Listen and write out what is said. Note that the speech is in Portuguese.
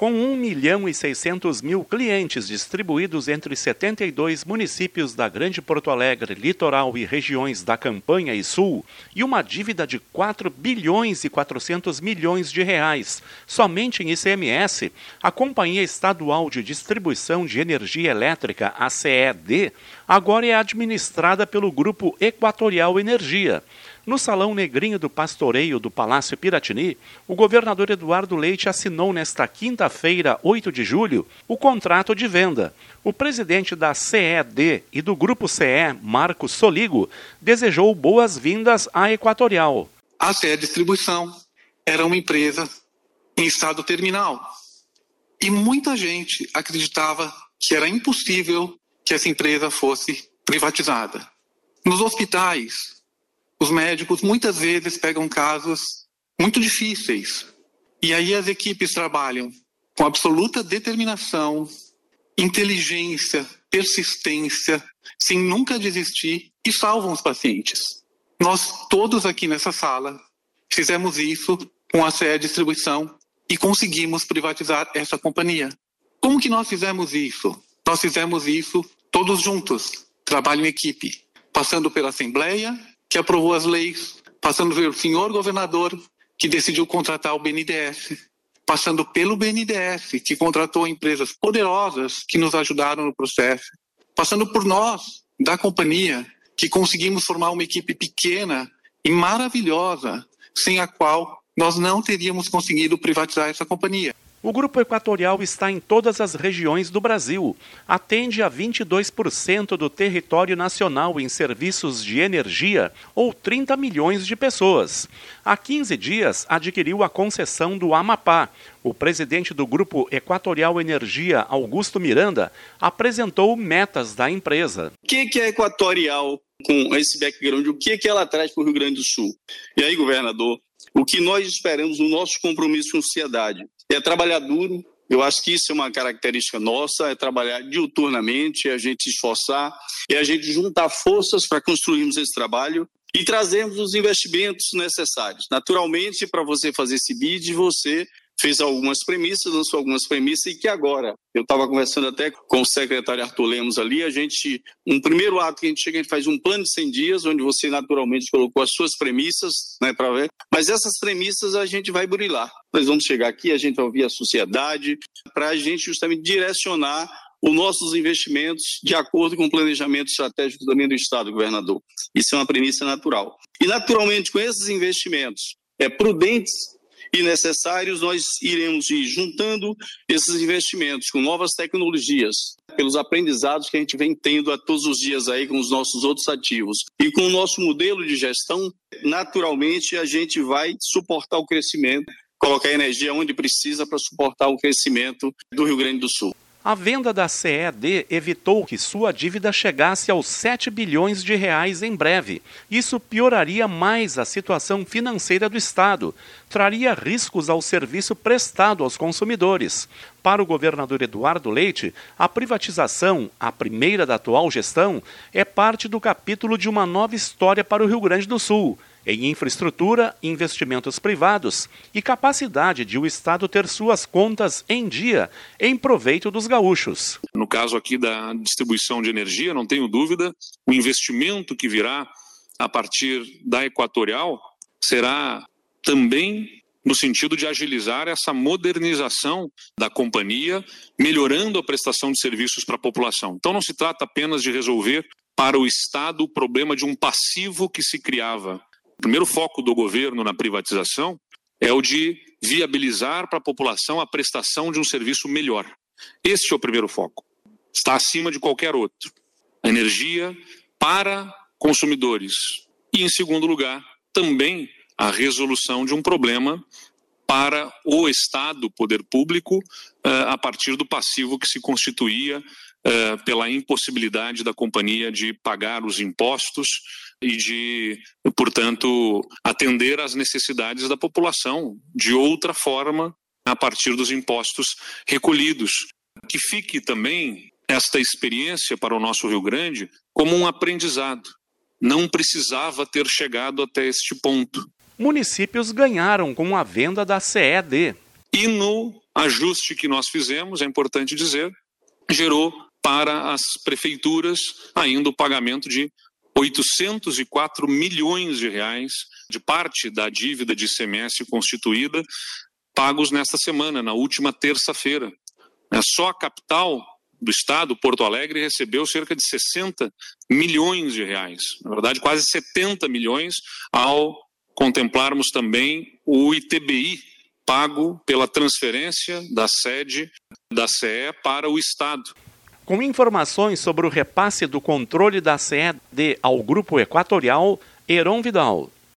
Com 1 milhão e 600 mil clientes distribuídos entre 72 municípios da Grande Porto Alegre, litoral e regiões da Campanha e Sul, e uma dívida de 4 bilhões e 400 milhões de reais somente em ICMS, a Companhia Estadual de Distribuição de Energia Elétrica, a CED, agora é administrada pelo Grupo Equatorial Energia. No Salão Negrinho do Pastoreio do Palácio Piratini, o governador Eduardo Leite assinou nesta quinta-feira, 8 de julho, o contrato de venda. O presidente da CED e do Grupo CE, Marcos Soligo, desejou boas-vindas à Equatorial. A CE Distribuição era uma empresa em estado terminal. E muita gente acreditava que era impossível que essa empresa fosse privatizada. Nos hospitais, os médicos muitas vezes pegam casos muito difíceis. E aí as equipes trabalham com absoluta determinação, inteligência, persistência, sem nunca desistir e salvam os pacientes. Nós todos aqui nessa sala fizemos isso com a CE Distribuição e conseguimos privatizar essa companhia. Como que nós fizemos isso? Nós fizemos isso todos juntos, trabalho em equipe, passando pela Assembleia, que aprovou as leis, passando pelo senhor governador, que decidiu contratar o BNDES, passando pelo BNDES, que contratou empresas poderosas que nos ajudaram no processo, passando por nós, da companhia, que conseguimos formar uma equipe pequena e maravilhosa, sem a qual nós não teríamos conseguido privatizar essa companhia. O Grupo Equatorial está em todas as regiões do Brasil. Atende a 22% do território nacional em serviços de energia, ou 30 milhões de pessoas. Há 15 dias, adquiriu a concessão do Amapá. O presidente do Grupo Equatorial Energia, Augusto Miranda, apresentou metas da empresa. O que é Equatorial com esse background? O que, que ela traz para o Rio Grande do Sul? E aí, governador, o que nós esperamos no nosso compromisso com a sociedade é trabalhar duro. Eu acho que isso é uma característica nossa, é trabalhar diuturnamente, é a gente se esforçar, é a gente juntar forças para construirmos esse trabalho e trazermos os investimentos necessários. Naturalmente, para você fazer esse bid, você fez algumas premissas, lançou algumas premissas e que agora, eu estava conversando até com o secretário Arthur Lemos ali, a gente, um primeiro ato que a gente chega, a gente faz um plano de 100 dias, onde você naturalmente colocou as suas premissas, né, para ver, mas essas premissas a gente vai burilar. Nós vamos chegar aqui, a gente vai ouvir a sociedade, para a gente justamente direcionar os nossos investimentos de acordo com o planejamento estratégico também do Estado, governador. Isso é uma premissa natural. E, naturalmente, com esses investimentos é, prudentes, e necessários, nós iremos ir juntando esses investimentos com novas tecnologias, pelos aprendizados que a gente vem tendo a todos os dias aí com os nossos outros ativos. E com o nosso modelo de gestão, naturalmente a gente vai suportar o crescimento, colocar energia onde precisa para suportar o crescimento do Rio Grande do Sul. A venda da CED evitou que sua dívida chegasse aos 7 bilhões de reais em breve. Isso pioraria mais a situação financeira do Estado, traria riscos ao serviço prestado aos consumidores. Para o governador Eduardo Leite, a privatização, a primeira da atual gestão, é parte do capítulo de uma nova história para o Rio Grande do Sul em infraestrutura, investimentos privados e capacidade de o Estado ter suas contas em dia em proveito dos gaúchos. No caso aqui da distribuição de energia, não tenho dúvida, o investimento que virá a partir da Equatorial será também no sentido de agilizar essa modernização da companhia, melhorando a prestação de serviços para a população. Então não se trata apenas de resolver para o Estado o problema de um passivo que se criava o primeiro foco do governo na privatização é o de viabilizar para a população a prestação de um serviço melhor. Este é o primeiro foco. Está acima de qualquer outro. A energia para consumidores. E, em segundo lugar, também a resolução de um problema para o Estado, poder público, eh, a partir do passivo que se constituía pela impossibilidade da companhia de pagar os impostos e de, portanto, atender às necessidades da população de outra forma a partir dos impostos recolhidos. Que fique também esta experiência para o nosso Rio Grande como um aprendizado. Não precisava ter chegado até este ponto. Municípios ganharam com a venda da CED. E no ajuste que nós fizemos, é importante dizer, gerou para as prefeituras ainda o pagamento de 804 milhões de reais de parte da dívida de ICMS constituída, pagos nesta semana, na última terça-feira. É só a capital do estado, Porto Alegre, recebeu cerca de 60 milhões de reais. Na verdade, quase 70 milhões ao contemplarmos também o ITBI pago pela transferência da sede da CE para o estado. Com informações sobre o repasse do controle da CED ao Grupo Equatorial, Heron Vidal.